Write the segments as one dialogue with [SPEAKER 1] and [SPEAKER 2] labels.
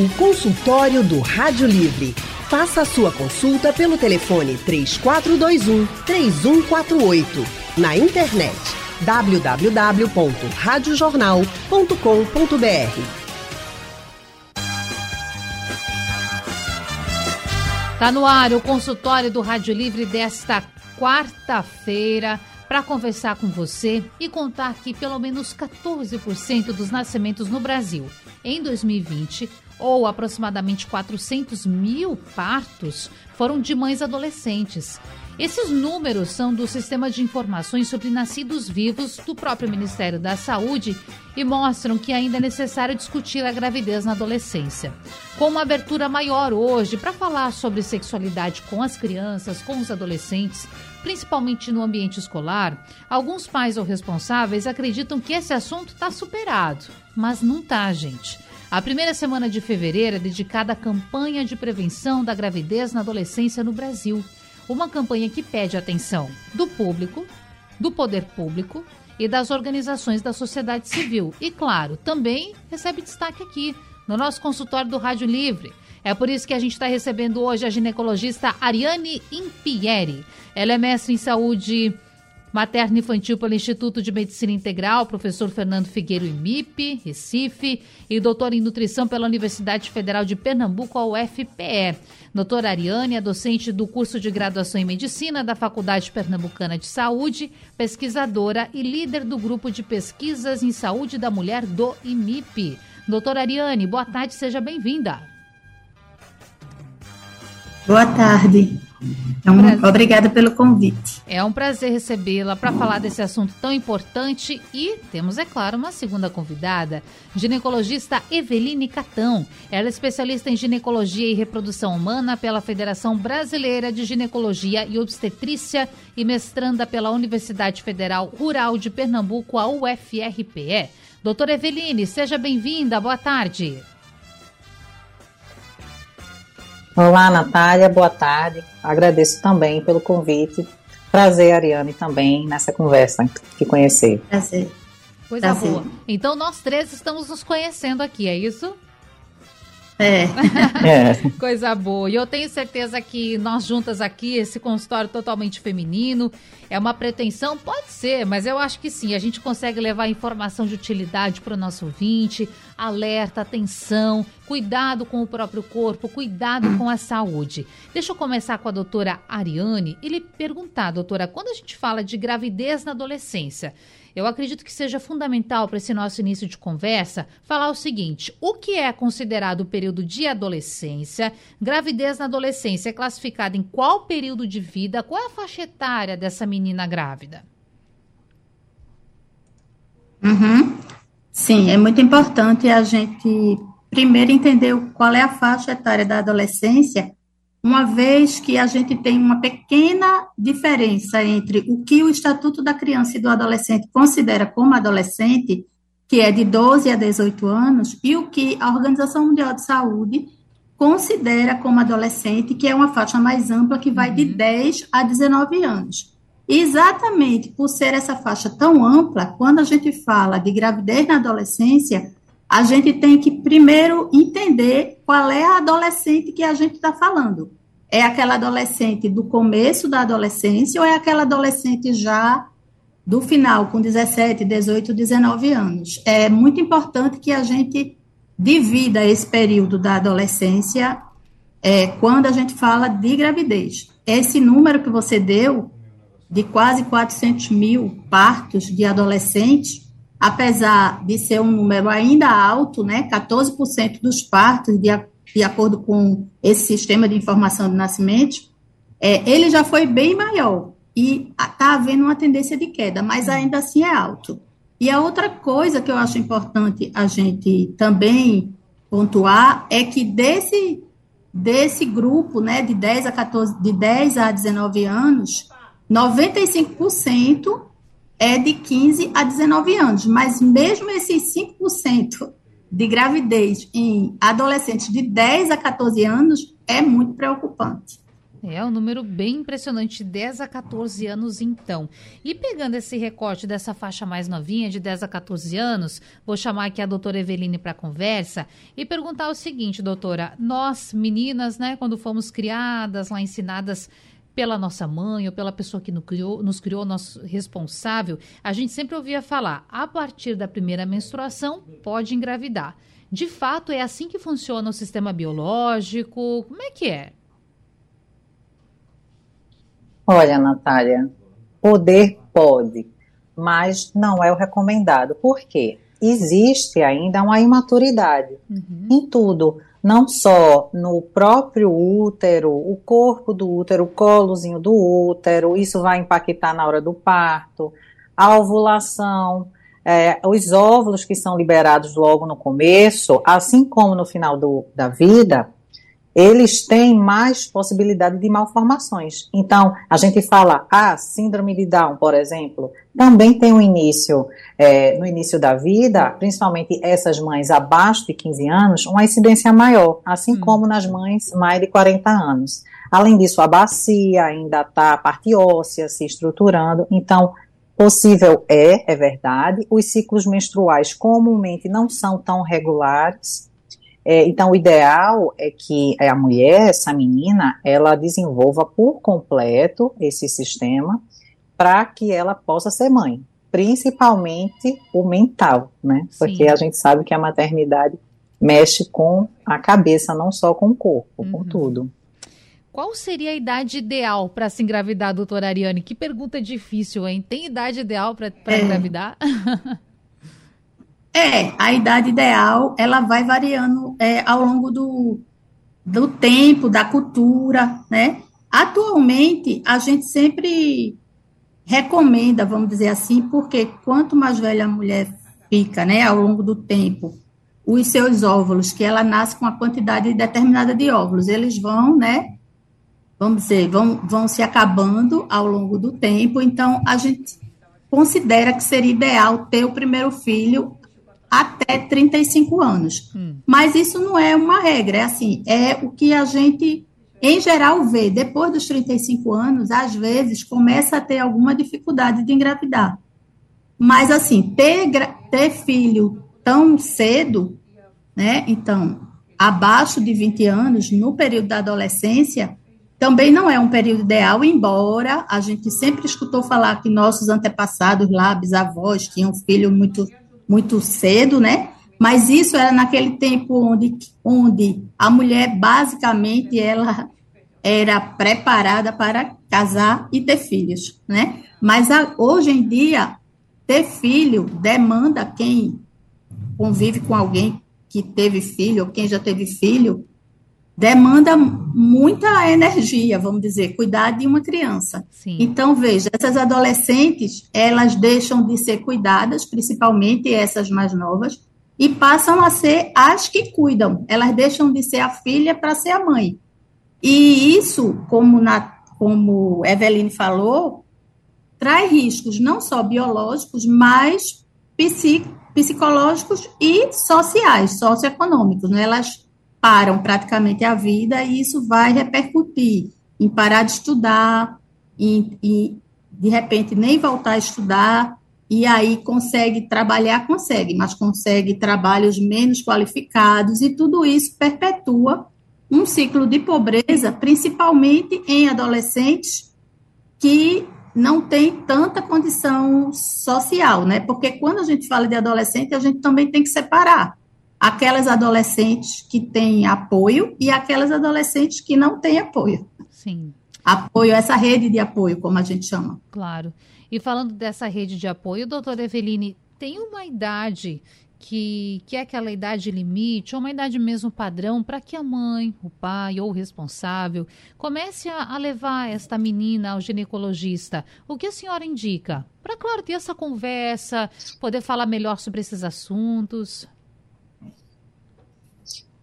[SPEAKER 1] O consultório do Rádio Livre. Faça a sua consulta pelo telefone 3421 3148. Na internet www.radiojornal.com.br.
[SPEAKER 2] Tá no ar o consultório do Rádio Livre desta quarta-feira para conversar com você e contar que pelo menos 14% dos nascimentos no Brasil em 2020, ou aproximadamente 400 mil partos, foram de mães adolescentes. Esses números são do Sistema de Informações sobre Nascidos Vivos do próprio Ministério da Saúde e mostram que ainda é necessário discutir a gravidez na adolescência. Com uma abertura maior hoje para falar sobre sexualidade com as crianças, com os adolescentes, principalmente no ambiente escolar, alguns pais ou responsáveis acreditam que esse assunto está superado, mas não tá, gente. A primeira semana de fevereiro é dedicada à campanha de prevenção da gravidez na adolescência no Brasil. Uma campanha que pede atenção do público, do poder público e das organizações da sociedade civil. E, claro, também recebe destaque aqui, no nosso consultório do Rádio Livre. É por isso que a gente está recebendo hoje a ginecologista Ariane Impieri. Ela é mestre em saúde materno infantil pelo Instituto de Medicina Integral, professor Fernando Figueiro IMIP, Recife, e doutor em nutrição pela Universidade Federal de Pernambuco, a UFPE. Doutora Ariane é docente do curso de graduação em medicina da Faculdade Pernambucana de Saúde, pesquisadora e líder do grupo de pesquisas em saúde da mulher do IMIP. Doutora Ariane, boa tarde, seja bem-vinda.
[SPEAKER 3] Boa tarde. Um, obrigada pelo convite.
[SPEAKER 2] É um prazer recebê-la para falar desse assunto tão importante e temos, é claro, uma segunda convidada, ginecologista Eveline Catão. Ela é especialista em ginecologia e reprodução humana pela Federação Brasileira de Ginecologia e Obstetrícia e mestranda pela Universidade Federal Rural de Pernambuco, a UFRPE. Doutora Eveline, seja bem-vinda, boa tarde.
[SPEAKER 4] Olá, Natália, boa tarde. Agradeço também pelo convite. Prazer, Ariane, também nessa conversa que conhecer.
[SPEAKER 2] Prazer. Coisa Prazer. boa. Então, nós três estamos nos conhecendo aqui, é isso?
[SPEAKER 3] É.
[SPEAKER 2] é. Coisa boa. E eu tenho certeza que nós juntas aqui, esse consultório totalmente feminino, é uma pretensão? Pode ser, mas eu acho que sim. A gente consegue levar informação de utilidade para o nosso ouvinte, alerta, atenção, cuidado com o próprio corpo, cuidado com a saúde. Deixa eu começar com a doutora Ariane e lhe perguntar, doutora, quando a gente fala de gravidez na adolescência, eu acredito que seja fundamental para esse nosso início de conversa falar o seguinte: o que é considerado o período de adolescência? Gravidez na adolescência é classificada em qual período de vida? Qual é a faixa etária dessa menina grávida?
[SPEAKER 3] Uhum. Sim, é muito importante a gente primeiro entender qual é a faixa etária da adolescência uma vez que a gente tem uma pequena diferença entre o que o Estatuto da Criança e do Adolescente considera como adolescente, que é de 12 a 18 anos, e o que a Organização Mundial de Saúde considera como adolescente, que é uma faixa mais ampla, que vai uhum. de 10 a 19 anos. exatamente por ser essa faixa tão ampla, quando a gente fala de gravidez na adolescência, a gente tem que primeiro entender qual é a adolescente que a gente está falando. É aquela adolescente do começo da adolescência ou é aquela adolescente já do final, com 17, 18, 19 anos? É muito importante que a gente divida esse período da adolescência é, quando a gente fala de gravidez. Esse número que você deu, de quase 400 mil partos de adolescentes, apesar de ser um número ainda alto, né, 14% dos partos, de, de acordo com esse sistema de informação de nascimento, é, ele já foi bem maior e está havendo uma tendência de queda, mas ainda assim é alto. E a outra coisa que eu acho importante a gente também pontuar é que desse, desse grupo, né, de 10 a 14, de 10 a 19 anos, 95% é de 15 a 19 anos, mas mesmo esses 5% de gravidez em adolescentes de 10 a 14 anos é muito preocupante.
[SPEAKER 2] É um número bem impressionante, 10 a 14 anos então. E pegando esse recorte dessa faixa mais novinha, de 10 a 14 anos, vou chamar aqui a doutora Eveline para conversa e perguntar o seguinte, doutora, nós meninas, né, quando fomos criadas, lá ensinadas pela nossa mãe ou pela pessoa que nos criou, nos criou, nosso responsável, a gente sempre ouvia falar, a partir da primeira menstruação, pode engravidar. De fato, é assim que funciona o sistema biológico? Como é que é?
[SPEAKER 4] Olha, Natália, poder pode, mas não é o recomendado. Por quê? Existe ainda uma imaturidade uhum. em tudo, não só no próprio útero, o corpo do útero, o colozinho do útero, isso vai impactar na hora do parto, a ovulação, é, os óvulos que são liberados logo no começo, assim como no final do, da vida, eles têm mais possibilidade de malformações. Então, a gente fala, ah, síndrome de Down, por exemplo, também tem um início, é, no início da vida, principalmente essas mães abaixo de 15 anos, uma incidência maior, assim hum. como nas mães mais de 40 anos. Além disso, a bacia ainda está, a parte óssea se estruturando, então, possível é, é verdade, os ciclos menstruais comumente não são tão regulares, é, então, o ideal é que a mulher, essa menina, ela desenvolva por completo esse sistema para que ela possa ser mãe, principalmente o mental, né? Porque a gente sabe que a maternidade mexe com a cabeça, não só com o corpo, uhum. com tudo.
[SPEAKER 2] Qual seria a idade ideal para se engravidar, doutora Ariane? Que pergunta difícil, hein? Tem idade ideal para é. engravidar?
[SPEAKER 3] É, a idade ideal, ela vai variando é, ao longo do, do tempo, da cultura, né? Atualmente, a gente sempre recomenda, vamos dizer assim, porque quanto mais velha a mulher fica, né, ao longo do tempo, os seus óvulos, que ela nasce com uma quantidade determinada de óvulos, eles vão, né, vamos dizer, vão, vão se acabando ao longo do tempo, então a gente considera que seria ideal ter o primeiro filho até 35 anos. Hum. Mas isso não é uma regra, é assim, é o que a gente, em geral, vê. Depois dos 35 anos, às vezes, começa a ter alguma dificuldade de engravidar. Mas, assim, ter, ter filho tão cedo, né, então, abaixo de 20 anos, no período da adolescência, também não é um período ideal, embora a gente sempre escutou falar que nossos antepassados lá, bisavós, tinham filho muito muito cedo, né? Mas isso era naquele tempo onde, onde a mulher basicamente ela era preparada para casar e ter filhos, né? Mas a, hoje em dia ter filho demanda quem convive com alguém que teve filho ou quem já teve filho demanda muita energia, vamos dizer, cuidar de uma criança. Sim. Então, veja, essas adolescentes, elas deixam de ser cuidadas, principalmente essas mais novas, e passam a ser as que cuidam. Elas deixam de ser a filha para ser a mãe. E isso, como, na, como Eveline falou, traz riscos não só biológicos, mas psicológicos e sociais, socioeconômicos. Né? Elas param praticamente a vida e isso vai repercutir em parar de estudar, e, de repente nem voltar a estudar, e aí consegue trabalhar, consegue, mas consegue trabalhos menos qualificados, e tudo isso perpetua um ciclo de pobreza, principalmente em adolescentes que não têm tanta condição social, né? Porque quando a gente fala de adolescente, a gente também tem que separar aquelas adolescentes que têm apoio e aquelas adolescentes que não têm apoio.
[SPEAKER 2] Sim.
[SPEAKER 3] Apoio, essa rede de apoio, como a gente chama.
[SPEAKER 2] Claro. E falando dessa rede de apoio, doutora Eveline, tem uma idade que, que é aquela idade limite, ou uma idade mesmo padrão, para que a mãe, o pai ou o responsável comece a, a, levar esta menina ao ginecologista? O que a senhora indica? Para, claro, ter essa conversa, poder falar melhor sobre esses assuntos.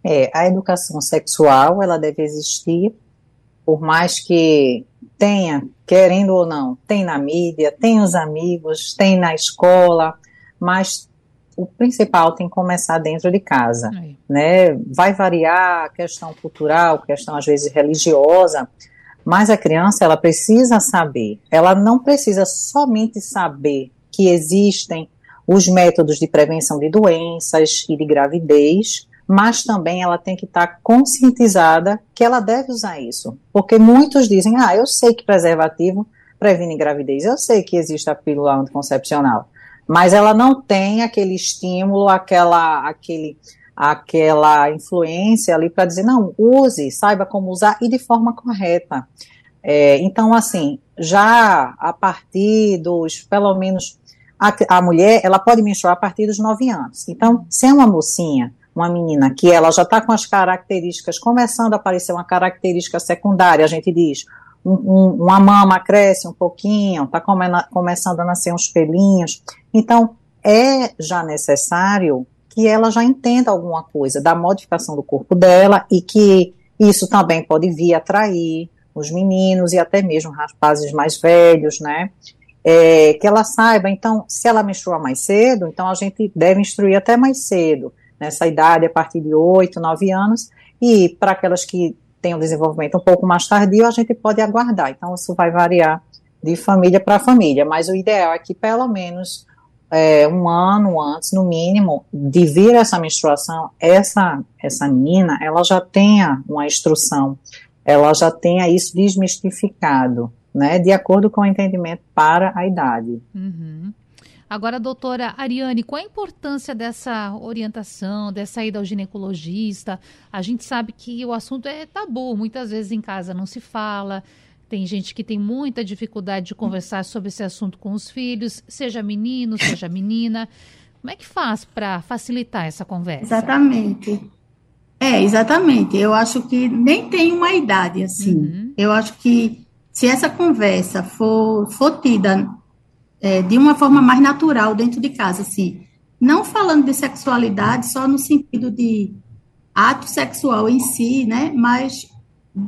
[SPEAKER 4] É, a educação sexual, ela deve existir, por mais que tenha, querendo ou não, tem na mídia, tem os amigos, tem na escola, mas o principal tem que começar dentro de casa, né? Vai variar a questão cultural, questão às vezes religiosa, Mas a criança, ela precisa saber, ela não precisa somente saber que existem os métodos de prevenção de doenças e de gravidez, mas também ela tem que estar conscientizada que ela deve usar isso. Porque muitos dizem, ah, eu sei que preservativo previne gravidez, eu sei que existe a pílula anticoncepcional, mas ela não tem aquele estímulo, aquela, aquele, aquela influência ali para dizer, não, use, saiba como usar e de forma correta. É, então, assim, já a partir dos, pelo menos, a, a mulher, ela pode menstruar a partir dos 9 anos. Então, se é uma mocinha, uma menina que ela já está com as características, começando a aparecer uma característica secundária, a gente diz, um, um, uma mama cresce um pouquinho, está come, começando a nascer uns pelinhos. Então, é já necessário que ela já entenda alguma coisa da modificação do corpo dela e que isso também pode vir atrair os meninos e até mesmo rapazes mais velhos, né? É, que ela saiba, então, se ela menstrua mais cedo, então a gente deve instruir até mais cedo, nessa idade, a partir de 8, 9 anos, e para aquelas que têm um desenvolvimento um pouco mais tardio, a gente pode aguardar. Então, isso vai variar de família para família, mas o ideal é que pelo menos é, um ano antes, no mínimo, de vir essa menstruação, essa, essa menina, ela já tenha uma instrução, ela já tenha isso desmistificado, né, de acordo com o entendimento para a idade.
[SPEAKER 2] Uhum. Agora, doutora Ariane, qual a importância dessa orientação, dessa ida ao ginecologista? A gente sabe que o assunto é tabu, muitas vezes em casa não se fala, tem gente que tem muita dificuldade de conversar sobre esse assunto com os filhos, seja menino, seja menina. Como é que faz para facilitar essa conversa?
[SPEAKER 3] Exatamente. É, exatamente. Eu acho que nem tem uma idade assim. Uhum. Eu acho que se essa conversa for, for tida é, de uma forma mais natural dentro de casa, assim, não falando de sexualidade só no sentido de ato sexual em si, né, mas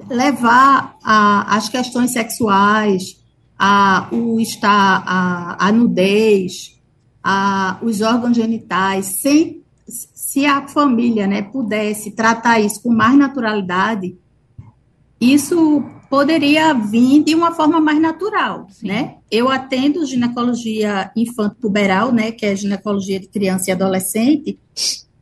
[SPEAKER 3] levar a, as questões sexuais, a, o estar, a, a nudez, a, os órgãos genitais, sem, se a família, né, pudesse tratar isso com mais naturalidade, isso poderia vir de uma forma mais natural, Sim. né? Eu atendo ginecologia infanto-puberal, né, que é ginecologia de criança e adolescente,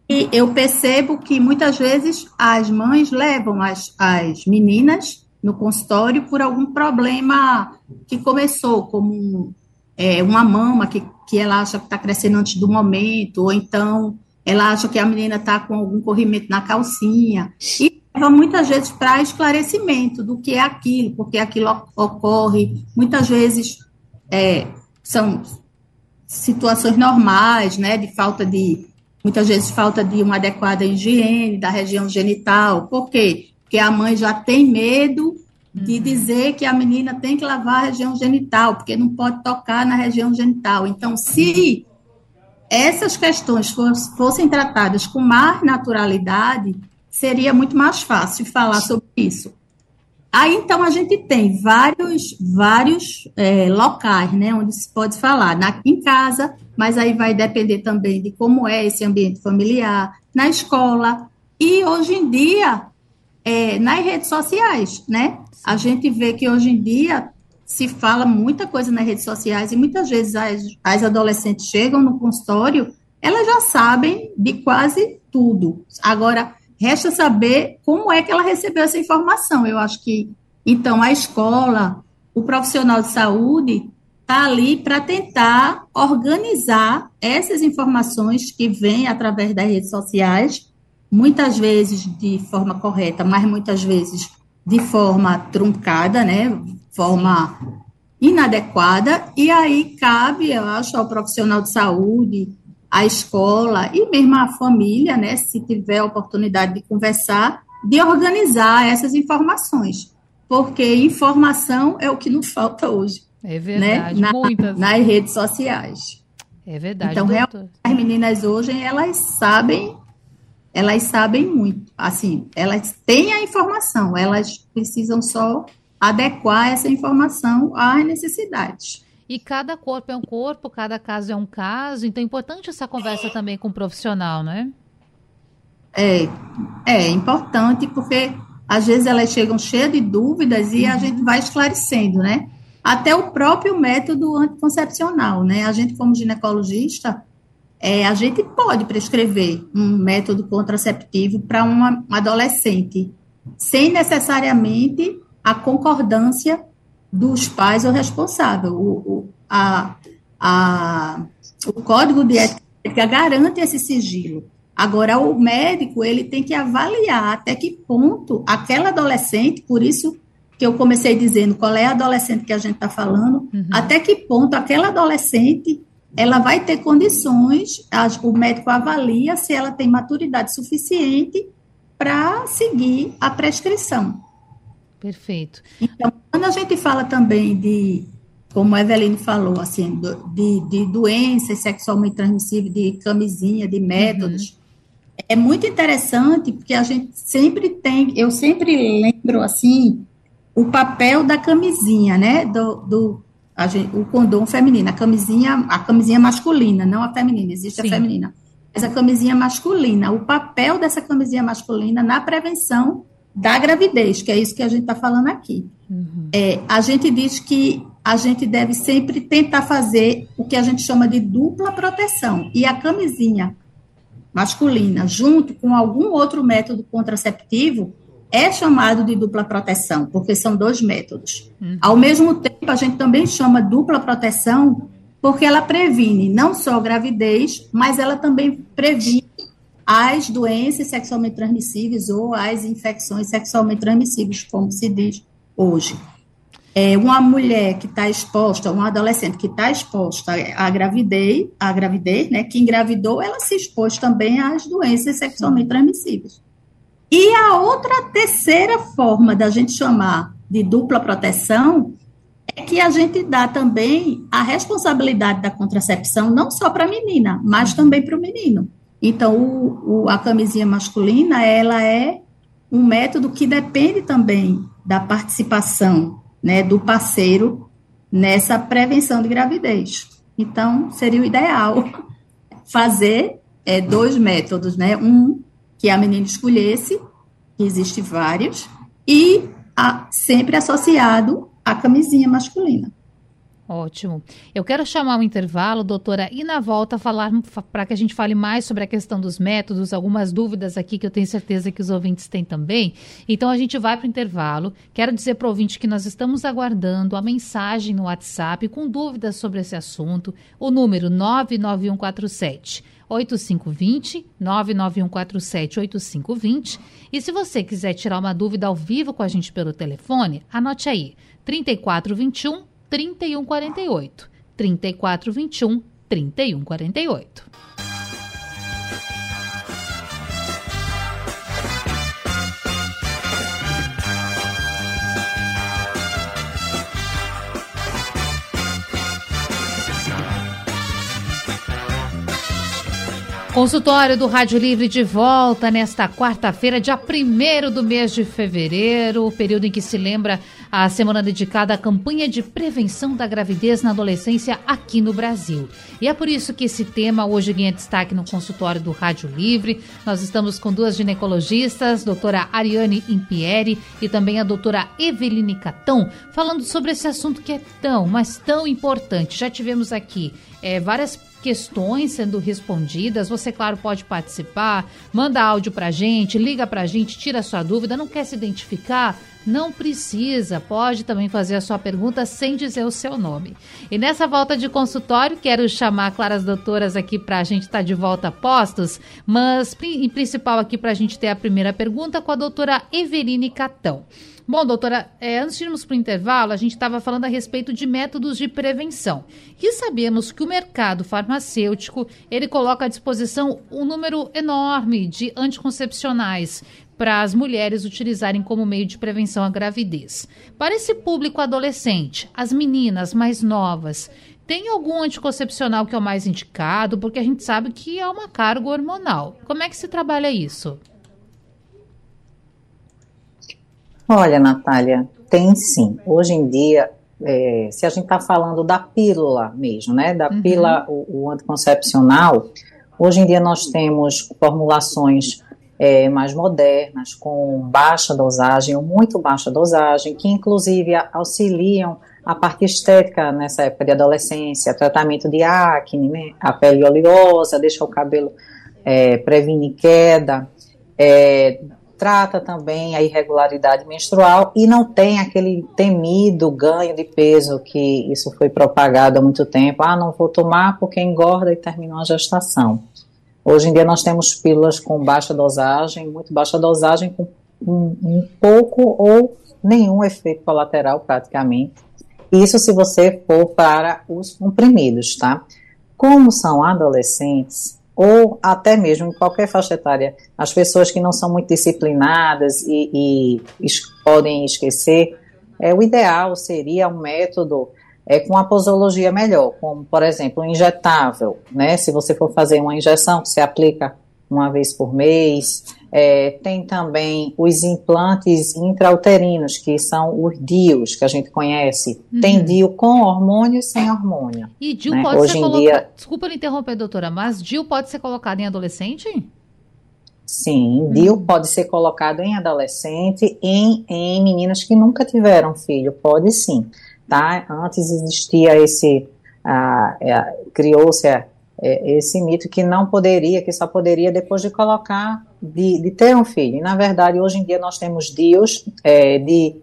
[SPEAKER 3] e eu percebo que muitas vezes as mães levam as, as meninas no consultório por algum problema que começou, como é, uma mama que, que ela acha que está crescendo antes do momento, ou então ela acha que a menina está com algum corrimento na calcinha. E leva muitas vezes para esclarecimento do que é aquilo, porque aquilo ocorre. Muitas vezes é, são situações normais, né, de falta de, muitas vezes falta de uma adequada higiene da região genital. Por quê? Porque a mãe já tem medo de uhum. dizer que a menina tem que lavar a região genital, porque não pode tocar na região genital. Então, se essas questões fossem tratadas com mais naturalidade, seria muito mais fácil falar sobre isso. Aí, então, a gente tem vários, vários é, locais, né, onde se pode falar, na, em casa, mas aí vai depender também de como é esse ambiente familiar, na escola, e hoje em dia, é, nas redes sociais, né? A gente vê que hoje em dia se fala muita coisa nas redes sociais e muitas vezes as, as adolescentes chegam no consultório, elas já sabem de quase tudo. Agora, Resta saber como é que ela recebeu essa informação. Eu acho que, então, a escola, o profissional de saúde, está ali para tentar organizar essas informações que vêm através das redes sociais, muitas vezes de forma correta, mas muitas vezes de forma truncada, né? Forma inadequada, e aí cabe, eu acho, ao profissional de saúde, a escola e mesmo a família, né, se tiver a oportunidade de conversar, de organizar essas informações, porque informação é o que não falta hoje.
[SPEAKER 2] É né, verdade, né? Na, muitas.
[SPEAKER 3] Nas redes sociais.
[SPEAKER 2] É verdade.
[SPEAKER 3] Então, realmente, as meninas hoje, elas sabem, elas sabem muito. Assim, elas têm a informação, elas precisam só adequar essa informação às necessidades.
[SPEAKER 2] E cada corpo é um corpo, cada caso é um caso, então é importante essa conversa também com o profissional, né?
[SPEAKER 3] É, é importante porque às vezes elas chegam cheias de dúvidas e a uhum. gente vai esclarecendo, né? Até o próprio método anticoncepcional, né? A gente, como ginecologista, é, a gente pode prescrever um método contraceptivo para uma adolescente, sem necessariamente a concordância dos pais ou responsável. O, o, a, a, o Código de Ética garante esse sigilo. Agora, o médico, ele tem que avaliar até que ponto aquela adolescente, por isso que eu comecei dizendo qual é a adolescente que a gente está falando, uhum. até que ponto aquela adolescente ela vai ter condições, o médico avalia se ela tem maturidade suficiente para seguir a prescrição.
[SPEAKER 2] Perfeito.
[SPEAKER 3] Então, quando a gente fala também de, como a Eveline falou, assim, de, de doenças sexualmente transmissíveis, de camisinha, de métodos, uhum. é muito interessante porque a gente sempre tem, eu sempre lembro, assim, o papel da camisinha, né, do, do gente, o condom feminino, a camisinha, a camisinha masculina, não a feminina, existe Sim. a feminina. Mas a camisinha masculina, o papel dessa camisinha masculina na prevenção da gravidez, que é isso que a gente está falando aqui. Uhum. É, a gente diz que a gente deve sempre tentar fazer o que a gente chama de dupla proteção. E a camisinha masculina, junto com algum outro método contraceptivo, é chamado de dupla proteção, porque são dois métodos. Uhum. Ao mesmo tempo, a gente também chama dupla proteção porque ela previne não só gravidez, mas ela também previne as doenças sexualmente transmissíveis ou as infecções sexualmente transmissíveis, como se diz hoje. É, uma mulher que está exposta, uma adolescente que está exposta à gravidez, à gravidez, né, que engravidou, ela se expôs também às doenças sexualmente transmissíveis. E a outra terceira forma da gente chamar de dupla proteção é que a gente dá também a responsabilidade da contracepção não só para a menina, mas também para o menino. Então, o, o, a camisinha masculina, ela é um método que depende também da participação né, do parceiro nessa prevenção de gravidez. Então, seria o ideal fazer é, dois métodos, né? Um que a menina escolhesse, que existe vários, e a, sempre associado à camisinha masculina.
[SPEAKER 2] Ótimo. Eu quero chamar o intervalo, doutora, e na volta falar para que a gente fale mais sobre a questão dos métodos, algumas dúvidas aqui que eu tenho certeza que os ouvintes têm também. Então a gente vai para o intervalo. Quero dizer para o ouvinte que nós estamos aguardando a mensagem no WhatsApp com dúvidas sobre esse assunto. O número 99147 8520 99147 8520. E se você quiser tirar uma dúvida ao vivo com a gente pelo telefone, anote aí: 3421 3148. 3421 3148. Consultório do Rádio Livre de volta nesta quarta-feira, dia 1 do mês de fevereiro, período em que se lembra a semana dedicada à campanha de prevenção da gravidez na adolescência aqui no Brasil. E é por isso que esse tema hoje ganha destaque no consultório do Rádio Livre. Nós estamos com duas ginecologistas, doutora Ariane Impieri e também a doutora Eveline Catão, falando sobre esse assunto que é tão, mas tão importante. Já tivemos aqui é, várias questões sendo respondidas. Você, claro, pode participar, manda áudio pra gente, liga pra gente, tira a sua dúvida, não quer se identificar? Não precisa, pode também fazer a sua pergunta sem dizer o seu nome. E nessa volta de consultório, quero chamar claras doutoras aqui para a gente estar tá de volta a postos, mas em principal aqui para a gente ter a primeira pergunta com a doutora Everine Catão. Bom, doutora, é, antes de irmos para o intervalo, a gente estava falando a respeito de métodos de prevenção. E sabemos que o mercado farmacêutico, ele coloca à disposição um número enorme de anticoncepcionais para as mulheres utilizarem como meio de prevenção à gravidez. Para esse público adolescente, as meninas mais novas, tem algum anticoncepcional que é o mais indicado? Porque a gente sabe que é uma carga hormonal. Como é que se trabalha isso?
[SPEAKER 4] Olha, Natália, tem sim. Hoje em dia, é, se a gente está falando da pílula mesmo, né, da uhum. pílula, o, o, anticoncepcional, hoje em dia nós temos formulações é, mais modernas, com baixa dosagem ou muito baixa dosagem, que inclusive auxiliam a parte estética nessa época de adolescência, tratamento de acne, né, a pele oleosa, deixa o cabelo, é, previne queda, é, trata também a irregularidade menstrual e não tem aquele temido ganho de peso que isso foi propagado há muito tempo. Ah, não vou tomar porque engorda e terminou a gestação. Hoje em dia nós temos pílulas com baixa dosagem, muito baixa dosagem, com um, um pouco ou nenhum efeito colateral praticamente. Isso se você for para os comprimidos, tá? Como são adolescentes, ou até mesmo em qualquer faixa etária, as pessoas que não são muito disciplinadas e, e podem esquecer, é, o ideal seria um método é, com a posologia melhor, como, por exemplo, injetável, né? Se você for fazer uma injeção, você aplica uma vez por mês, é, tem também os implantes intrauterinos, que são os DIUs, que a gente conhece. Uhum. Tem DIU com hormônio e sem hormônio.
[SPEAKER 2] E DIU né? pode Hoje ser colocado. Dia... Desculpa interromper, doutora, mas DIU pode ser colocado em adolescente?
[SPEAKER 4] Sim, uhum. DIU pode ser colocado em adolescente, em, em meninas que nunca tiveram filho, pode sim. Tá? Antes existia esse. Ah, é, criou-se é, esse mito que não poderia, que só poderia depois de colocar, de, de ter um filho. E, na verdade, hoje em dia nós temos dios é, de,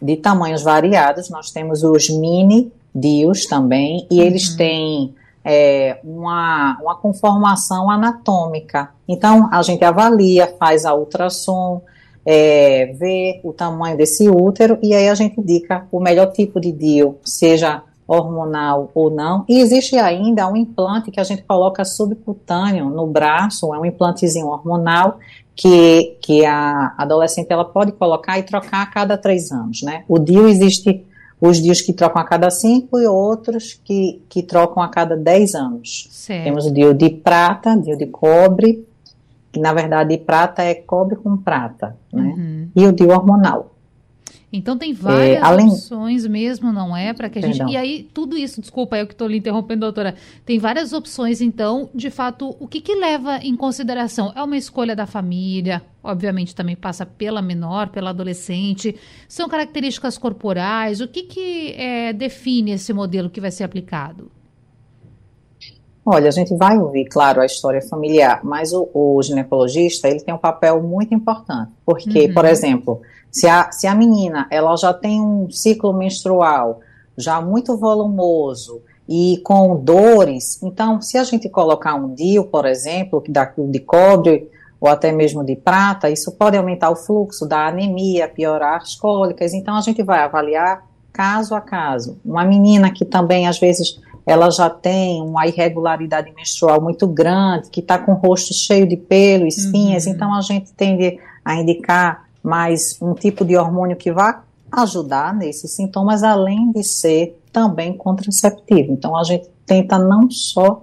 [SPEAKER 4] de tamanhos variados, nós temos os mini dios também, e uhum. eles têm é, uma, uma conformação anatômica. Então, a gente avalia, faz a ultrassom, é, vê o tamanho desse útero, e aí a gente indica o melhor tipo de DIU, seja hormonal ou não. E existe ainda um implante que a gente coloca subcutâneo no braço, é um implantezinho hormonal que, que a adolescente ela pode colocar e trocar a cada três anos, né? O DIU existe os DIUs que trocam a cada cinco e outros que, que trocam a cada dez anos. Certo. Temos o DIU de prata, DIU de cobre, que na verdade prata é cobre com prata, né? Uhum. E o DIU hormonal.
[SPEAKER 2] Então tem várias é, além... opções mesmo, não é? Para que a gente. Perdão. E aí, tudo isso, desculpa, eu que estou lhe interrompendo, doutora. Tem várias opções, então, de fato, o que, que leva em consideração? É uma escolha da família, obviamente também passa pela menor, pela adolescente. São características corporais. O que, que é, define esse modelo que vai ser aplicado?
[SPEAKER 4] Olha, a gente vai ouvir, claro, a história familiar, mas o, o ginecologista ele tem um papel muito importante, porque, uhum. por exemplo, se a, se a menina ela já tem um ciclo menstrual já muito volumoso e com dores, então se a gente colocar um DIU, por exemplo, que dá de cobre ou até mesmo de prata, isso pode aumentar o fluxo da anemia, piorar as cólicas. Então a gente vai avaliar caso a caso. Uma menina que também às vezes ela já tem uma irregularidade menstrual muito grande, que está com o rosto cheio de pelo, espinhas, uhum. então a gente tende a indicar mais um tipo de hormônio que vai ajudar nesses sintomas, além de ser também contraceptivo. Então, a gente tenta não só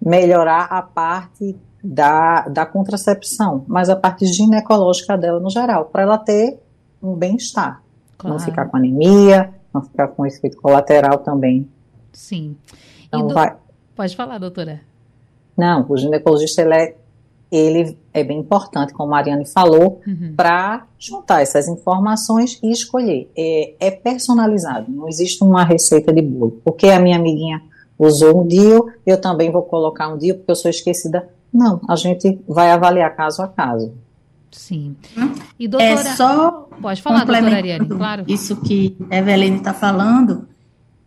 [SPEAKER 4] melhorar a parte da, da contracepção, mas a parte ginecológica dela no geral, para ela ter um bem-estar. Claro. Não ficar com anemia, não ficar com efeito colateral também.
[SPEAKER 2] Sim. Então, do... vai... Pode falar, doutora.
[SPEAKER 4] Não, o ginecologista ele é ele é bem importante, como a Mariane falou, uhum. para juntar essas informações e escolher. É, é, personalizado, não existe uma receita de bolo. Porque a minha amiguinha usou um dia, eu também vou colocar um dia porque eu sou esquecida. Não, a gente vai avaliar caso a caso.
[SPEAKER 2] Sim.
[SPEAKER 3] E doutora... É só Pode falar, doutora Ariane, claro. Isso que a Eveline está falando,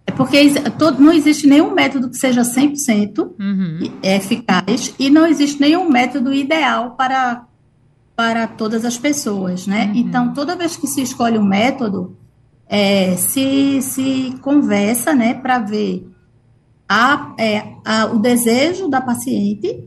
[SPEAKER 3] é porque todo, não existe nenhum método que seja 100% uhum. eficaz e não existe nenhum método ideal para, para todas as pessoas, né? Uhum. Então, toda vez que se escolhe um método, é, se, se conversa, né, para ver a, é, a, o desejo da paciente,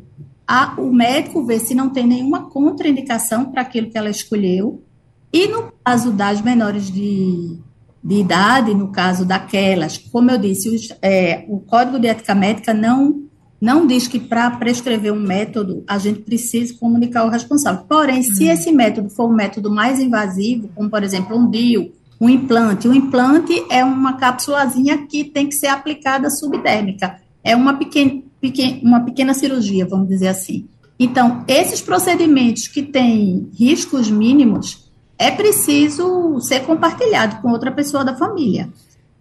[SPEAKER 3] a, o médico vê se não tem nenhuma contraindicação para aquilo que ela escolheu, e no caso das menores de de idade, no caso daquelas, como eu disse, os, é, o Código de Ética Médica não, não diz que para prescrever um método a gente precisa comunicar o responsável. Porém, uhum. se esse método for um método mais invasivo, como por exemplo um DIU, um implante, o implante é uma cápsulazinha que tem que ser aplicada subdérmica. É uma pequena, pequena, uma pequena cirurgia, vamos dizer assim. Então, esses procedimentos que têm riscos mínimos, é preciso ser compartilhado com outra pessoa da família.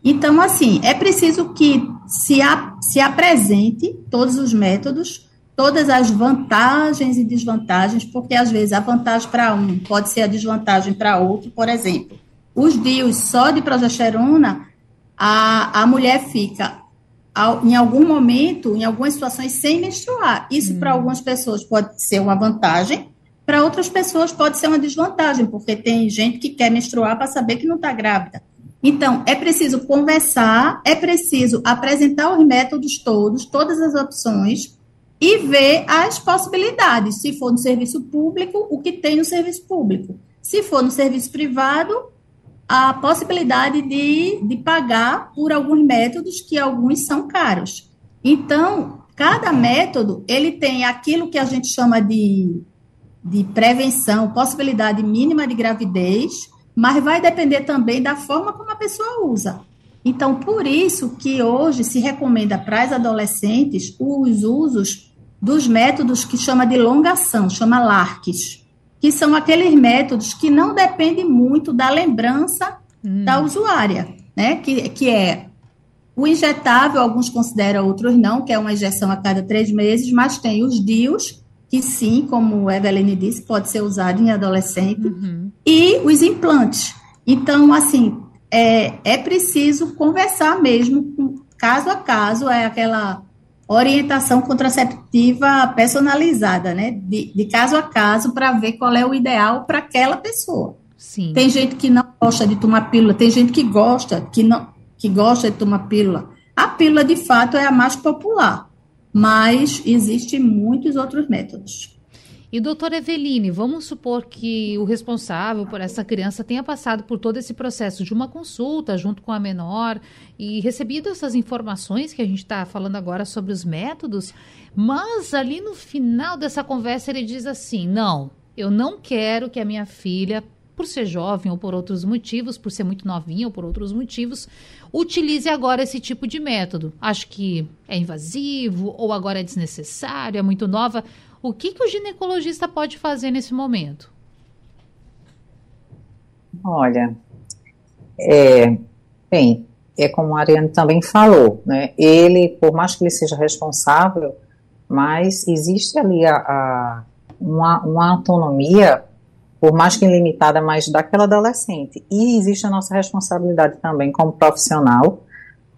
[SPEAKER 3] Então, assim, é preciso que se, a, se apresente todos os métodos, todas as vantagens e desvantagens, porque às vezes a vantagem para um pode ser a desvantagem para outro. Por exemplo, os DIUs só de progesterona, a, a mulher fica em algum momento, em algumas situações, sem menstruar. Isso hum. para algumas pessoas pode ser uma vantagem, para outras pessoas pode ser uma desvantagem, porque tem gente que quer menstruar para saber que não está grávida. Então, é preciso conversar, é preciso apresentar os métodos todos, todas as opções, e ver as possibilidades. Se for no serviço público, o que tem no serviço público. Se for no serviço privado, a possibilidade de, de pagar por alguns métodos que alguns são caros. Então, cada método, ele tem aquilo que a gente chama de, de prevenção, possibilidade mínima de gravidez, mas vai depender também da forma como a pessoa usa. Então, por isso que hoje se recomenda para as adolescentes os usos dos métodos que chama de longação, chama LARCs que são aqueles métodos que não dependem muito da lembrança hum. da usuária, né? Que, que é o injetável, alguns consideram, outros não, que é uma injeção a cada três meses, mas tem os DIUs, que sim, como a Eveline disse, pode ser usado em adolescente, uhum. e os implantes. Então, assim, é, é preciso conversar mesmo, caso a caso, é aquela orientação contraceptiva personalizada, né? De, de caso a caso, para ver qual é o ideal para aquela pessoa. Sim. Tem gente que não gosta de tomar pílula, tem gente que gosta, que não, que gosta de tomar pílula. A pílula, de fato, é a mais popular, mas existem muitos outros métodos.
[SPEAKER 2] E doutora Eveline, vamos supor que o responsável por essa criança tenha passado por todo esse processo de uma consulta junto com a menor e recebido essas informações que a gente está falando agora sobre os métodos, mas ali no final dessa conversa ele diz assim: não, eu não quero que a minha filha por ser jovem ou por outros motivos, por ser muito novinha ou por outros motivos, utilize agora esse tipo de método. Acho que é invasivo ou agora é desnecessário, é muito nova. O que, que o ginecologista pode fazer nesse momento?
[SPEAKER 4] Olha, é, bem, é como a Ariane também falou, né? Ele, por mais que ele seja responsável, mas existe ali a, a uma, uma autonomia, por mais que limitada, mas daquela adolescente. E existe a nossa responsabilidade também como profissional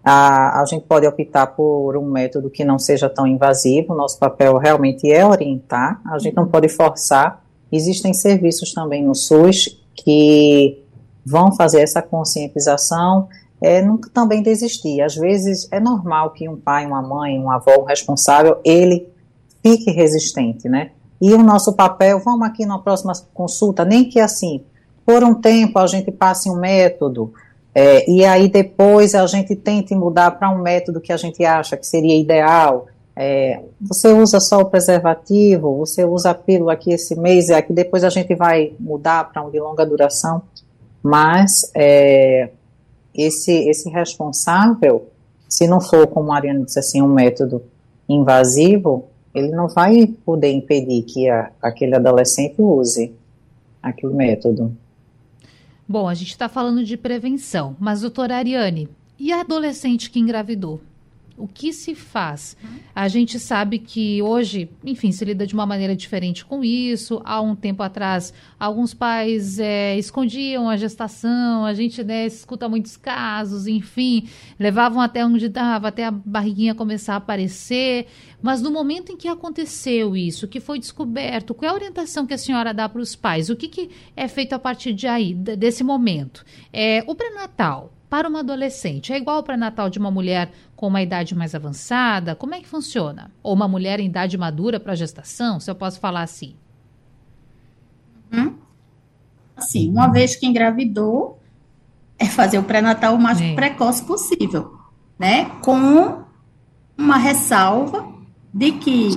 [SPEAKER 4] a, a gente pode optar por um método que não seja tão invasivo, nosso papel realmente é orientar, a gente não pode forçar. Existem serviços também no SUS que vão fazer essa conscientização, é, nunca também desistir. Às vezes é normal que um pai, uma mãe, um avô, um responsável, ele fique resistente, né? E o nosso papel, vamos aqui na próxima consulta, nem que assim, por um tempo a gente passe um método, é, e aí depois a gente tenta mudar para um método que a gente acha que seria ideal. É, você usa só o preservativo, você usa a pílula aqui esse mês, e aqui depois a gente vai mudar para um de longa duração. Mas é, esse, esse responsável, se não for, como a Mariana disse assim, um método invasivo, ele não vai poder impedir que a, aquele adolescente use aquele método.
[SPEAKER 2] Bom, a gente está falando de prevenção, mas, doutora Ariane, e a adolescente que engravidou? O que se faz? A gente sabe que hoje, enfim, se lida de uma maneira diferente com isso. Há um tempo atrás, alguns pais é, escondiam a gestação, a gente né, escuta muitos casos, enfim, levavam até onde dava, até a barriguinha começar a aparecer. Mas no momento em que aconteceu isso, que foi descoberto, qual é a orientação que a senhora dá para os pais? O que, que é feito a partir de aí, desse momento? É, o pré-natal para uma adolescente é igual ao pré-natal de uma mulher com uma idade mais avançada? Como é que funciona? Ou uma mulher em idade madura para gestação, se eu posso falar assim?
[SPEAKER 3] Hum? Assim, uma vez que engravidou, é fazer o pré-natal o mais é. precoce possível, né? Com uma ressalva de que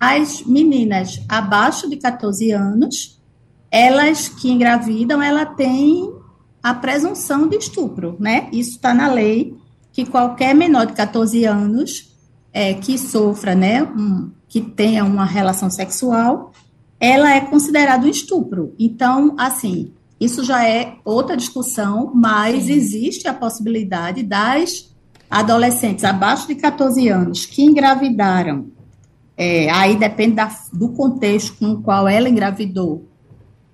[SPEAKER 3] as meninas abaixo de 14 anos, elas que engravidam, ela tem a presunção de estupro, né? Isso está na lei que qualquer menor de 14 anos é, que sofra, né, um, que tenha uma relação sexual, ela é considerada um estupro. Então, assim, isso já é outra discussão, mas Sim. existe a possibilidade das adolescentes abaixo de 14 anos que engravidaram, é, aí depende da, do contexto com o qual ela engravidou,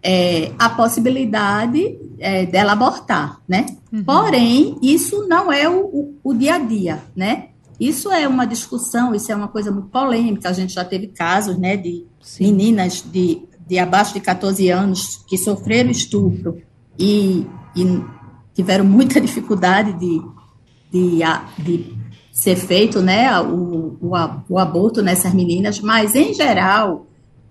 [SPEAKER 3] é, a possibilidade é, dela abortar, né? Uhum. Porém, isso não é o, o, o, dia a dia, né? Isso é uma discussão, isso é uma coisa muito polêmica. A gente já teve casos, né, de Sim. meninas de, de abaixo de 14 anos que sofreram estupro e, e tiveram muita dificuldade de, de, de ser feito, né, o, o, o aborto nessas meninas, mas em geral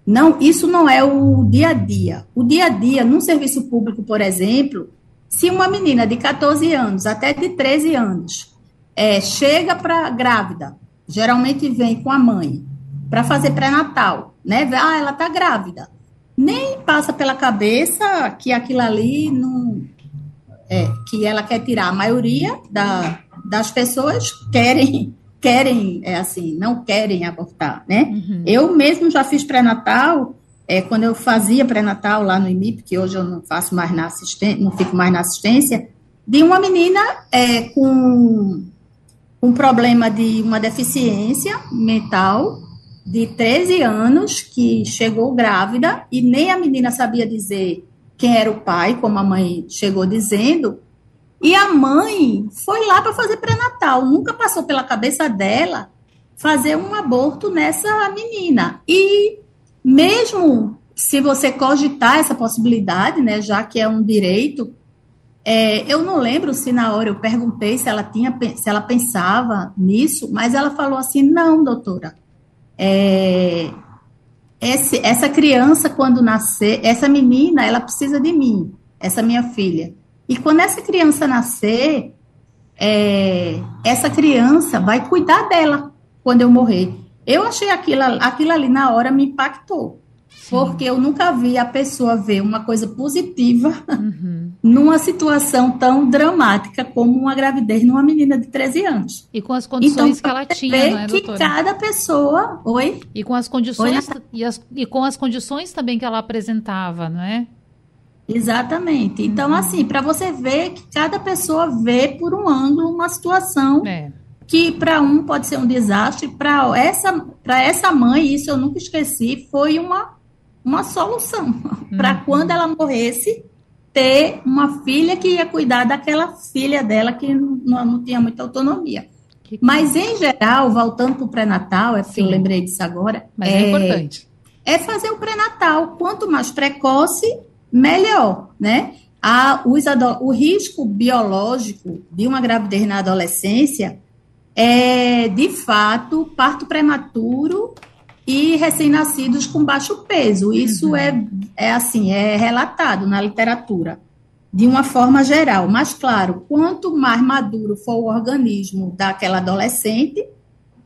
[SPEAKER 3] não, isso não é o dia a dia. O dia a dia, num serviço público, por exemplo, se uma menina de 14 anos até de 13 anos é, chega para grávida, geralmente vem com a mãe, para fazer pré-natal, né? Ah, ela está grávida. Nem passa pela cabeça que aquilo ali não. É, que ela quer tirar. A maioria da, das pessoas querem querem, é assim, não querem abortar, né? Uhum. Eu mesmo já fiz pré-natal, é, quando eu fazia pré-natal lá no IMIP, que hoje eu não faço mais na assistência, não fico mais na assistência, de uma menina é, com um problema de uma deficiência mental de 13 anos, que chegou grávida e nem a menina sabia dizer quem era o pai, como a mãe chegou dizendo, e a mãe foi lá para fazer pré-natal. Nunca passou pela cabeça dela fazer um aborto nessa menina. E mesmo se você cogitar essa possibilidade, né, já que é um direito, é, eu não lembro se na hora eu perguntei se ela tinha, se ela pensava nisso, mas ela falou assim: não, doutora. É, esse, essa criança quando nascer, essa menina, ela precisa de mim, essa minha filha. E quando essa criança nascer, é, essa criança vai cuidar dela quando eu morrer. Eu achei aquilo, aquilo ali na hora me impactou. Sim. Porque eu nunca vi a pessoa ver uma coisa positiva uhum. numa situação tão dramática como uma gravidez numa menina de 13 anos.
[SPEAKER 2] E com as condições então, que ela tinha, não é,
[SPEAKER 3] que cada pessoa... Oi?
[SPEAKER 2] E com as condições... Oi, e, as, e com as condições também que ela apresentava, não é?
[SPEAKER 3] Exatamente. Então, uhum. assim, para você ver que cada pessoa vê por um ângulo uma situação é. que para um pode ser um desastre, para essa, para essa mãe, isso eu nunca esqueci, foi uma, uma solução. Uhum. para quando ela morresse, ter uma filha que ia cuidar daquela filha dela que não, não tinha muita autonomia. Que Mas, em geral, voltando para o pré-natal, é porque Sim. eu lembrei disso agora.
[SPEAKER 2] Mas é, é importante.
[SPEAKER 3] É fazer o pré-natal. Quanto mais precoce, melhor, né? A, os, o risco biológico de uma gravidez na adolescência é, de fato, parto prematuro e recém-nascidos com baixo peso. Isso uhum. é, é assim, é relatado na literatura de uma forma geral. Mas, claro, quanto mais maduro for o organismo daquela adolescente,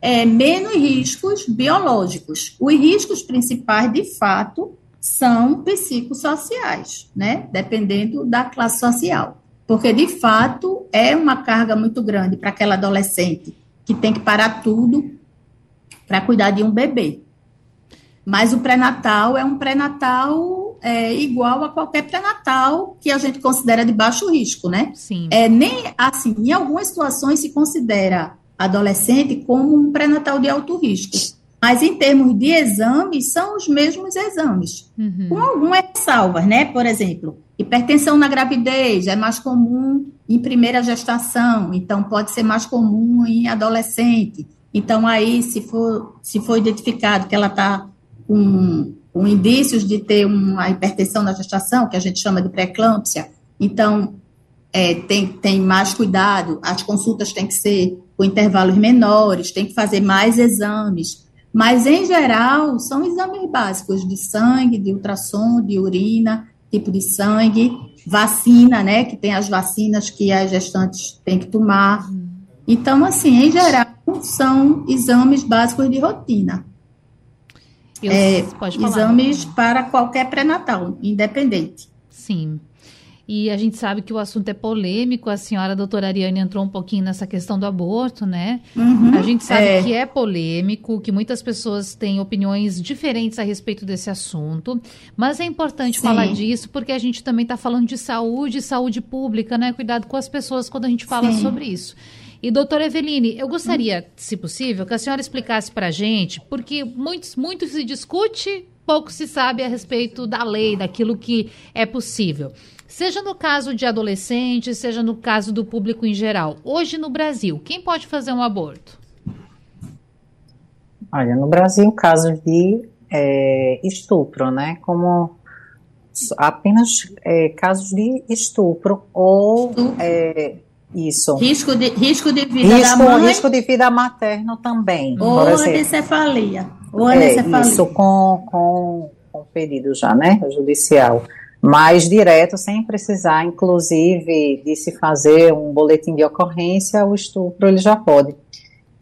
[SPEAKER 3] é, menos riscos biológicos. Os riscos principais, de fato, são psicossociais, né? Dependendo da classe social. Porque, de fato, é uma carga muito grande para aquela adolescente que tem que parar tudo para cuidar de um bebê. Mas o pré-natal é um pré-natal é, igual a qualquer pré-natal que a gente considera de baixo risco, né?
[SPEAKER 2] Sim.
[SPEAKER 3] É, nem assim, em algumas situações se considera adolescente como um pré-natal de alto risco. Mas em termos de exames, são os mesmos exames, uhum. com algumas salvas, né? Por exemplo, hipertensão na gravidez é mais comum em primeira gestação, então pode ser mais comum em adolescente. Então, aí, se for, se for identificado que ela está com, com indícios de ter uma hipertensão na gestação, que a gente chama de pré-eclâmpsia, então é, tem, tem mais cuidado, as consultas têm que ser com intervalos menores, tem que fazer mais exames. Mas, em geral, são exames básicos de sangue, de ultrassom, de urina, tipo de sangue, vacina, né? Que tem as vacinas que as gestantes têm que tomar. Então, assim, em geral, são exames básicos de rotina. é, exames para qualquer pré-natal, independente.
[SPEAKER 2] Sim. E a gente sabe que o assunto é polêmico. A senhora a doutora Ariane entrou um pouquinho nessa questão do aborto, né? Uhum, a gente sabe é. que é polêmico, que muitas pessoas têm opiniões diferentes a respeito desse assunto. Mas é importante Sim. falar disso porque a gente também está falando de saúde, saúde pública, né? Cuidado com as pessoas quando a gente fala Sim. sobre isso. E, doutora Eveline, eu gostaria, se possível, que a senhora explicasse para a gente, porque muitos, muito se discute, pouco se sabe a respeito da lei, daquilo que é possível. Seja no caso de adolescentes, seja no caso do público em geral. Hoje no Brasil, quem pode fazer um aborto?
[SPEAKER 4] Olha, no Brasil, casos de é, estupro, né? Como apenas é, casos de estupro ou é, isso.
[SPEAKER 3] Risco de, risco de vida
[SPEAKER 4] risco, da mãe. Risco de vida materno também.
[SPEAKER 3] Ou anencefalia. Ou anencefalia.
[SPEAKER 4] É, isso com, com, com pedido já, né? Judicial. Mais direto, sem precisar, inclusive, de se fazer um boletim de ocorrência, o estupro ele já pode.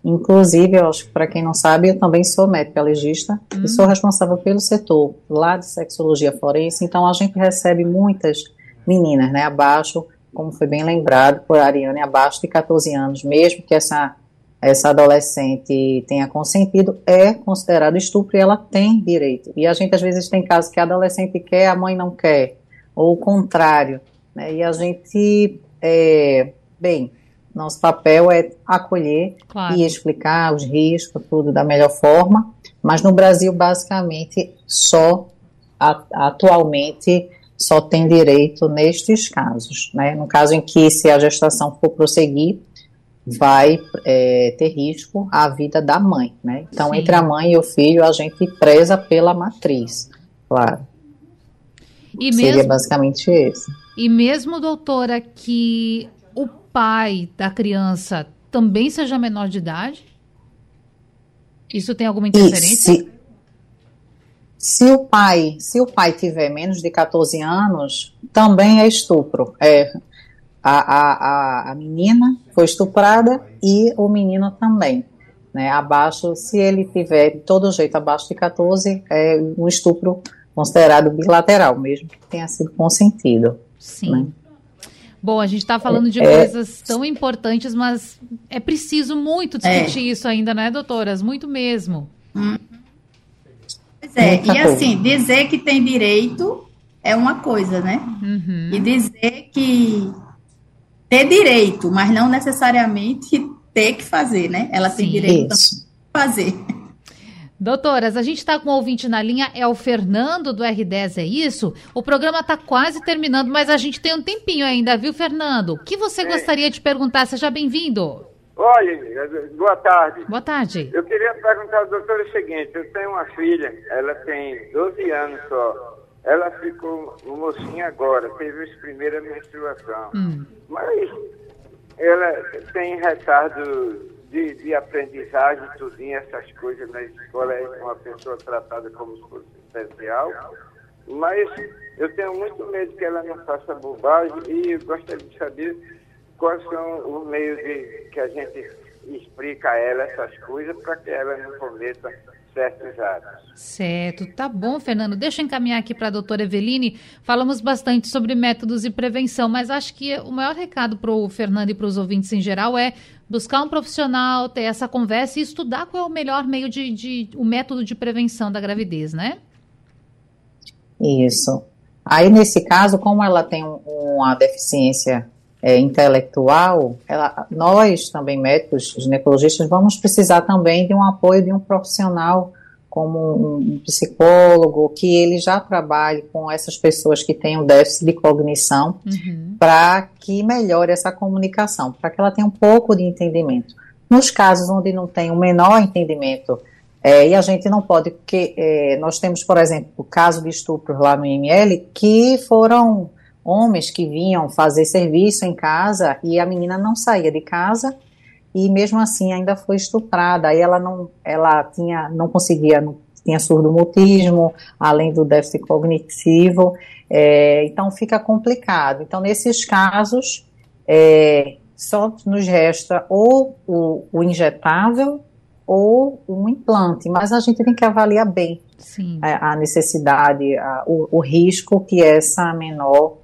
[SPEAKER 4] Inclusive, eu acho que para quem não sabe, eu também sou médica legista hum. e sou responsável pelo setor lá de sexologia forense, então a gente recebe muitas meninas, né, abaixo como foi bem lembrado por Ariane, abaixo de 14 anos, mesmo que essa, essa adolescente tenha consentido, é considerado estupro e ela tem direito. E a gente às vezes tem casos que a adolescente quer, a mãe não quer, ou o contrário. Né? E a gente, é, bem, nosso papel é acolher claro. e explicar os riscos, tudo da melhor forma, mas no Brasil, basicamente, só atualmente só tem direito nestes casos, né? No caso em que se a gestação for prosseguir, vai é, ter risco à vida da mãe, né? Então, Sim. entre a mãe e o filho, a gente preza pela matriz, claro. E Seria mesmo, basicamente esse.
[SPEAKER 2] E mesmo, doutora, que o pai da criança também seja menor de idade? Isso tem alguma interferência?
[SPEAKER 4] Se, se o pai, se o pai tiver menos de 14 anos, também é estupro. É, a, a, a, a menina foi estuprada e o menino também. Né, abaixo, se ele tiver de todo jeito abaixo de 14, é um estupro considerado bilateral, mesmo que tenha sido consentido.
[SPEAKER 2] Sim. Né? Bom, a gente está falando de é, coisas tão importantes, mas é preciso muito discutir é. isso ainda, né, doutoras? Muito mesmo. Hum.
[SPEAKER 3] Pois é, e assim, dizer que tem direito é uma coisa, né? Uhum. E dizer que ter direito, mas não necessariamente ter que fazer, né? Ela Sim, tem direito isso. a fazer.
[SPEAKER 2] Doutoras, a gente está com um ouvinte na linha, é o Fernando do R10, é isso? O programa está quase terminando, mas a gente tem um tempinho ainda, viu, Fernando? O que você é. gostaria de perguntar? Seja bem-vindo.
[SPEAKER 5] Olha, boa tarde.
[SPEAKER 2] Boa tarde.
[SPEAKER 5] Eu queria perguntar ao doutor o seguinte: eu tenho uma filha, ela tem 12 anos só. Ela ficou mocinha agora, teve a primeira menstruação. Hum. Mas ela tem retardo de, de aprendizagem, tudinho, essas coisas na escola, é uma pessoa tratada como se fosse especial. Mas eu tenho muito medo que ela não faça bobagem e eu gostaria de saber quais são os meios de, que a gente explica a ela essas coisas para que ela não cometa
[SPEAKER 2] Certo, tá bom, Fernando. Deixa eu encaminhar aqui para a doutora Eveline. Falamos bastante sobre métodos e prevenção, mas acho que o maior recado para o Fernando e para os ouvintes em geral é buscar um profissional, ter essa conversa e estudar qual é o melhor meio de, de o método de prevenção da gravidez, né?
[SPEAKER 4] Isso. Aí, nesse caso, como ela tem uma deficiência é, intelectual, ela, nós também médicos, ginecologistas, vamos precisar também de um apoio de um profissional como um psicólogo que ele já trabalhe com essas pessoas que têm um déficit de cognição uhum. para que melhore essa comunicação, para que ela tenha um pouco de entendimento. Nos casos onde não tem o um menor entendimento, é, e a gente não pode, porque é, nós temos, por exemplo, o caso de estupros lá no IML que foram homens que vinham fazer serviço em casa e a menina não saía de casa e mesmo assim ainda foi estuprada. Aí ela não, ela tinha, não conseguia, não, tinha surdo-mutismo, além do déficit cognitivo, é, então fica complicado. Então nesses casos é, só nos resta ou o, o injetável ou um implante, mas a gente tem que avaliar bem a, a, necessidade, a, o, o risco que essa menor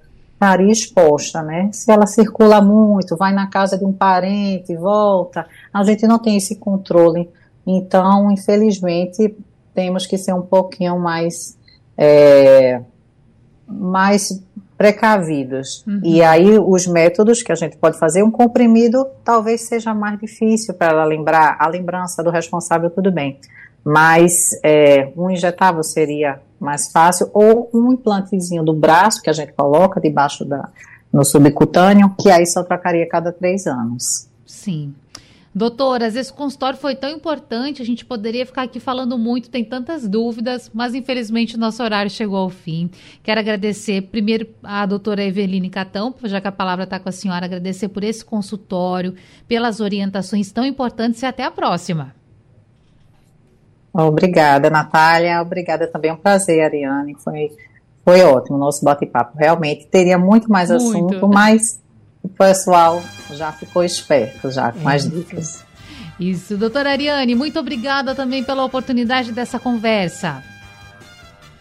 [SPEAKER 4] estaria exposta, né? Se ela circula muito, vai na casa de um parente, volta, a gente não tem esse controle. Então, infelizmente, temos que ser um pouquinho mais é, mais precavidos. Uhum. E aí os métodos que a gente pode fazer, um comprimido talvez seja mais difícil para ela lembrar, a lembrança do responsável tudo bem, mas é, um injetável seria mais fácil, ou um implantezinho do braço que a gente coloca debaixo da, no subcutâneo, que aí só trocaria cada três anos.
[SPEAKER 2] Sim. Doutoras, esse consultório foi tão importante, a gente poderia ficar aqui falando muito, tem tantas dúvidas, mas infelizmente nosso horário chegou ao fim. Quero agradecer primeiro a doutora Eveline Catão, já que a palavra está com a senhora, agradecer por esse consultório, pelas orientações tão importantes e até a próxima.
[SPEAKER 4] Obrigada, Natália. Obrigada também, é um prazer, Ariane. Foi, foi ótimo o nosso bate-papo. Realmente teria muito mais muito. assunto, mas o pessoal já ficou esperto já com é, as dicas.
[SPEAKER 2] Isso, doutora Ariane, muito obrigada também pela oportunidade dessa conversa.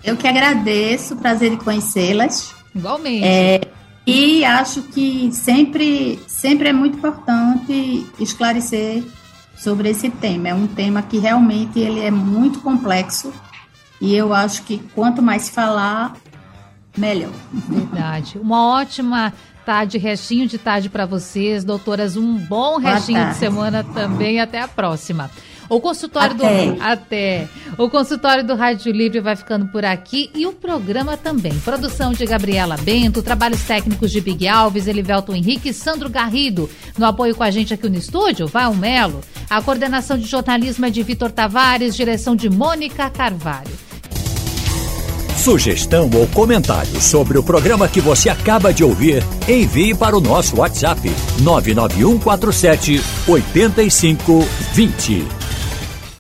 [SPEAKER 3] Eu que agradeço, prazer de conhecê-las.
[SPEAKER 2] Igualmente.
[SPEAKER 3] É, e acho que sempre, sempre é muito importante esclarecer sobre esse tema. É um tema que realmente ele é muito complexo e eu acho que quanto mais falar, melhor.
[SPEAKER 2] Verdade. Uma ótima tarde, restinho de tarde para vocês, doutoras. Um bom restinho de semana também. Até a próxima. O consultório até. do até o consultório do Rádio Livre vai ficando por aqui e o programa também. Produção de Gabriela Bento, trabalhos técnicos de Big Alves, Elivelton Henrique e Sandro Garrido. No apoio com a gente aqui no estúdio, vai um Melo. A coordenação de jornalismo é de Vitor Tavares, direção de Mônica Carvalho.
[SPEAKER 6] Sugestão ou comentário sobre o programa que você acaba de ouvir, envie para o nosso WhatsApp 99147 8520.